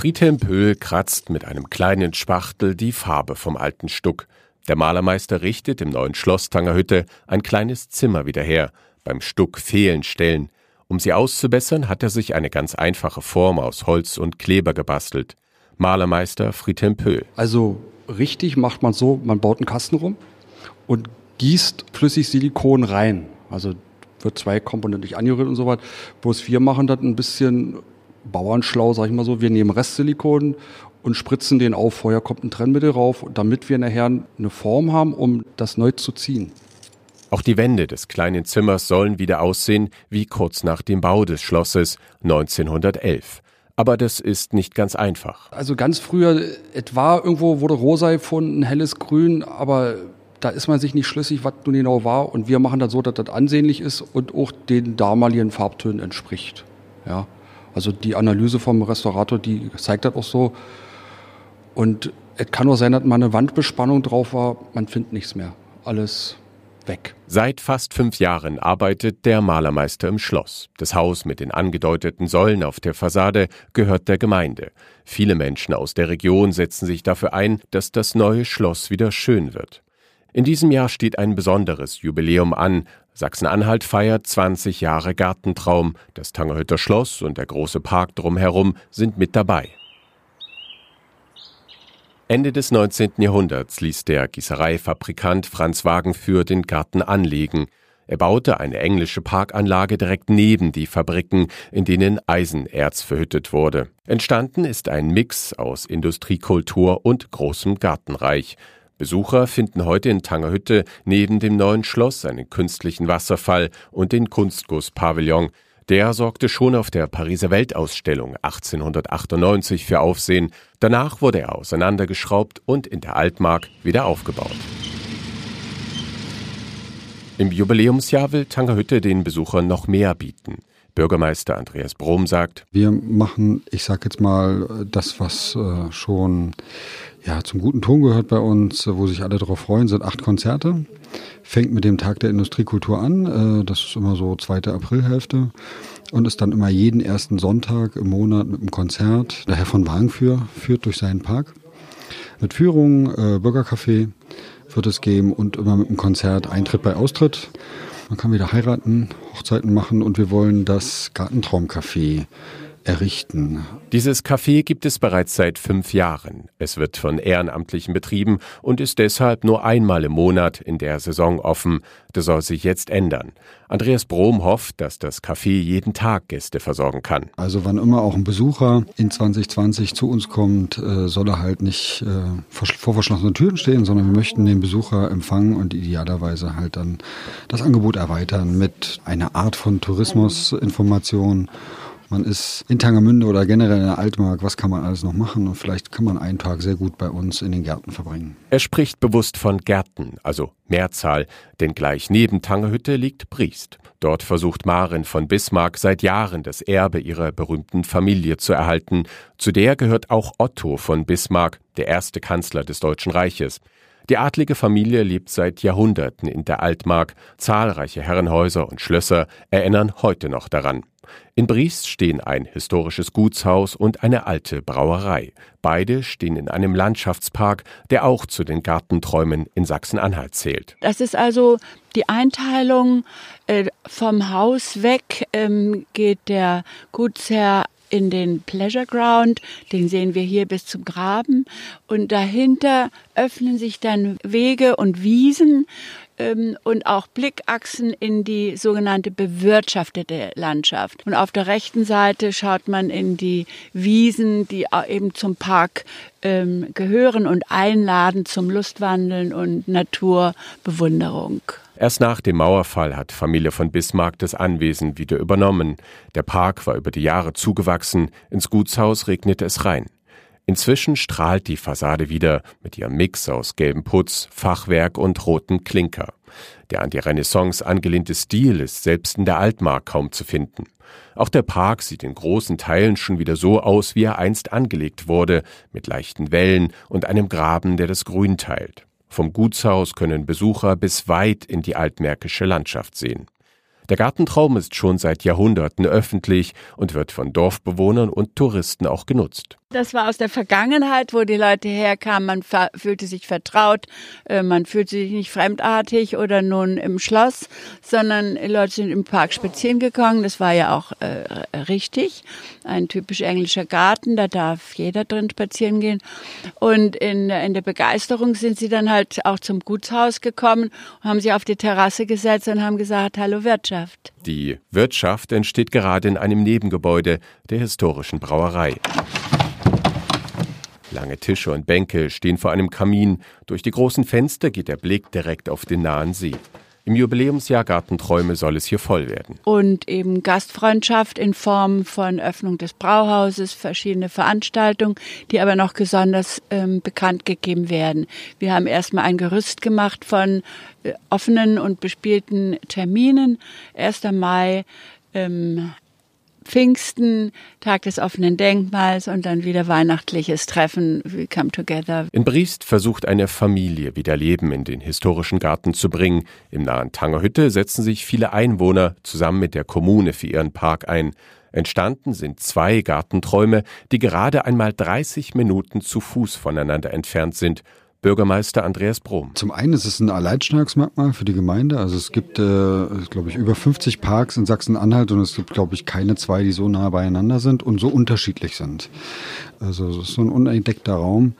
Friedhelm Pöhl kratzt mit einem kleinen Spachtel die Farbe vom alten Stuck. Der Malermeister richtet im neuen Schloss Tangerhütte ein kleines Zimmer wieder her. Beim Stuck fehlen Stellen. Um sie auszubessern, hat er sich eine ganz einfache Form aus Holz und Kleber gebastelt. Malermeister Friedhelm Pöhl. Also richtig macht man so, man baut einen Kasten rum und gießt flüssig Silikon rein. Also wird zwei Komponenten nicht angerührt und so weiter. Bloß wir machen das ein bisschen bauernschlau, sag ich mal so. Wir nehmen Restsilikon und spritzen den auf. Vorher kommt ein Trennmittel rauf, damit wir nachher eine Form haben, um das neu zu ziehen. Auch die Wände des kleinen Zimmers sollen wieder aussehen wie kurz nach dem Bau des Schlosses 1911. Aber das ist nicht ganz einfach. Also ganz früher, etwa irgendwo wurde rosa gefunden, helles Grün, aber da ist man sich nicht schlüssig, was nun genau war. Und wir machen das so, dass das ansehnlich ist und auch den damaligen Farbtönen entspricht. Ja. Also die Analyse vom Restaurator, die zeigt das auch so. Und es kann auch sein, dass mal eine Wandbespannung drauf war, man findet nichts mehr. Alles weg. Seit fast fünf Jahren arbeitet der Malermeister im Schloss. Das Haus mit den angedeuteten Säulen auf der Fassade gehört der Gemeinde. Viele Menschen aus der Region setzen sich dafür ein, dass das neue Schloss wieder schön wird. In diesem Jahr steht ein besonderes Jubiläum an. Sachsen-Anhalt feiert 20 Jahre Gartentraum. Das Tangerhütter Schloss und der große Park drumherum sind mit dabei. Ende des 19. Jahrhunderts ließ der Gießereifabrikant Franz Wagenführ den Garten anlegen. Er baute eine englische Parkanlage direkt neben die Fabriken, in denen Eisenerz verhüttet wurde. Entstanden ist ein Mix aus Industriekultur und großem Gartenreich. Besucher finden heute in Tangerhütte neben dem neuen Schloss einen künstlichen Wasserfall und den Kunstgusspavillon. Der sorgte schon auf der Pariser Weltausstellung 1898 für Aufsehen. Danach wurde er auseinandergeschraubt und in der Altmark wieder aufgebaut. Im Jubiläumsjahr will Tangerhütte den Besuchern noch mehr bieten. Bürgermeister Andreas Brom sagt, wir machen, ich sag jetzt mal, das, was äh, schon ja, zum guten Ton gehört bei uns, wo sich alle darauf freuen, sind acht Konzerte. Fängt mit dem Tag der Industriekultur an. Äh, das ist immer so zweite Aprilhälfte. Und ist dann immer jeden ersten Sonntag im Monat mit einem Konzert. Der Herr von Wagenführ führt durch seinen Park. Mit Führung, äh, Bürgercafé wird es geben und immer mit einem Konzert Eintritt bei Austritt. Man kann wieder heiraten, Hochzeiten machen und wir wollen das Gartentraumcafé errichten. Dieses Café gibt es bereits seit fünf Jahren. Es wird von Ehrenamtlichen betrieben und ist deshalb nur einmal im Monat in der Saison offen. Das soll sich jetzt ändern. Andreas Brom hofft, dass das Café jeden Tag Gäste versorgen kann. Also wann immer auch ein Besucher in 2020 zu uns kommt, äh, soll er halt nicht äh, vor verschlossenen Türen stehen, sondern wir möchten den Besucher empfangen und idealerweise halt dann das Angebot erweitern mit einer Art von Tourismusinformation man ist in Tangermünde oder generell in der Altmark, was kann man alles noch machen? Und vielleicht kann man einen Tag sehr gut bei uns in den Gärten verbringen. Er spricht bewusst von Gärten, also Mehrzahl, denn gleich neben Tangerhütte liegt Briest. Dort versucht Maren von Bismarck seit Jahren das Erbe ihrer berühmten Familie zu erhalten. Zu der gehört auch Otto von Bismarck, der erste Kanzler des Deutschen Reiches. Die adlige Familie lebt seit Jahrhunderten in der Altmark. Zahlreiche Herrenhäuser und Schlösser erinnern heute noch daran. In Briest stehen ein historisches Gutshaus und eine alte Brauerei. Beide stehen in einem Landschaftspark, der auch zu den Gartenträumen in Sachsen-Anhalt zählt. Das ist also die Einteilung äh, vom Haus weg ähm, geht der Gutsherr in den Pleasure Ground, den sehen wir hier bis zum Graben und dahinter öffnen sich dann Wege und Wiesen ähm, und auch Blickachsen in die sogenannte bewirtschaftete Landschaft. Und auf der rechten Seite schaut man in die Wiesen, die eben zum Park ähm, gehören und einladen zum Lustwandeln und Naturbewunderung. Erst nach dem Mauerfall hat Familie von Bismarck das Anwesen wieder übernommen. Der Park war über die Jahre zugewachsen, ins Gutshaus regnete es rein. Inzwischen strahlt die Fassade wieder mit ihrem Mix aus gelbem Putz, Fachwerk und rotem Klinker. Der an die Renaissance angelehnte Stil ist selbst in der Altmark kaum zu finden. Auch der Park sieht in großen Teilen schon wieder so aus, wie er einst angelegt wurde, mit leichten Wellen und einem Graben, der das Grün teilt. Vom Gutshaus können Besucher bis weit in die altmärkische Landschaft sehen. Der Gartentraum ist schon seit Jahrhunderten öffentlich und wird von Dorfbewohnern und Touristen auch genutzt. Das war aus der Vergangenheit, wo die Leute herkamen. Man fühlte sich vertraut, äh, man fühlte sich nicht fremdartig oder nun im Schloss, sondern Leute sind im Park spazieren gegangen. Das war ja auch äh, richtig. Ein typisch englischer Garten, da darf jeder drin spazieren gehen. Und in, in der Begeisterung sind sie dann halt auch zum Gutshaus gekommen haben sich auf die Terrasse gesetzt und haben gesagt, hallo Wirtschaft. Die Wirtschaft entsteht gerade in einem Nebengebäude der historischen Brauerei. Lange Tische und Bänke stehen vor einem Kamin. Durch die großen Fenster geht der Blick direkt auf den nahen See. Im Jubiläumsjahr Gartenträume soll es hier voll werden. Und eben Gastfreundschaft in Form von Öffnung des Brauhauses, verschiedene Veranstaltungen, die aber noch besonders ähm, bekannt gegeben werden. Wir haben erstmal ein Gerüst gemacht von äh, offenen und bespielten Terminen. 1. Mai, ähm, Pfingsten, Tag des offenen Denkmals und dann wieder weihnachtliches Treffen, we come together. In Briest versucht eine Familie wieder Leben in den historischen Garten zu bringen. Im nahen Tangerhütte setzen sich viele Einwohner zusammen mit der Kommune für ihren Park ein. Entstanden sind zwei Gartenträume, die gerade einmal 30 Minuten zu Fuß voneinander entfernt sind Bürgermeister Andreas Brom. Zum einen ist es ein Alleinstellungsmerkmal für die Gemeinde. Also es gibt, äh, glaube ich, über 50 Parks in Sachsen-Anhalt und es gibt, glaube ich, keine zwei, die so nah beieinander sind und so unterschiedlich sind. Also es ist so ein unentdeckter Raum,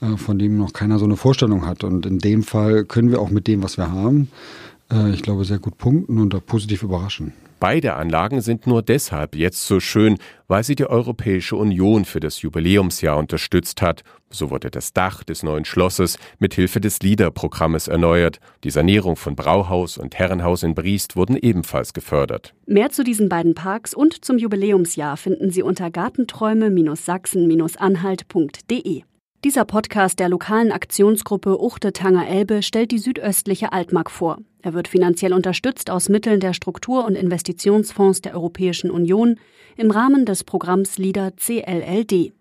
äh, von dem noch keiner so eine Vorstellung hat. Und in dem Fall können wir auch mit dem, was wir haben, äh, ich glaube, sehr gut punkten und da positiv überraschen. Beide Anlagen sind nur deshalb jetzt so schön, weil sie die Europäische Union für das Jubiläumsjahr unterstützt hat. So wurde das Dach des neuen Schlosses mit Hilfe des LIDER-Programmes erneuert. Die Sanierung von Brauhaus und Herrenhaus in Briest wurden ebenfalls gefördert. Mehr zu diesen beiden Parks und zum Jubiläumsjahr finden Sie unter gartenträume-sachsen-anhalt.de. Dieser Podcast der lokalen Aktionsgruppe Uchte Tanger Elbe stellt die südöstliche Altmark vor. Er wird finanziell unterstützt aus Mitteln der Struktur- und Investitionsfonds der Europäischen Union im Rahmen des Programms LIDA CLLD.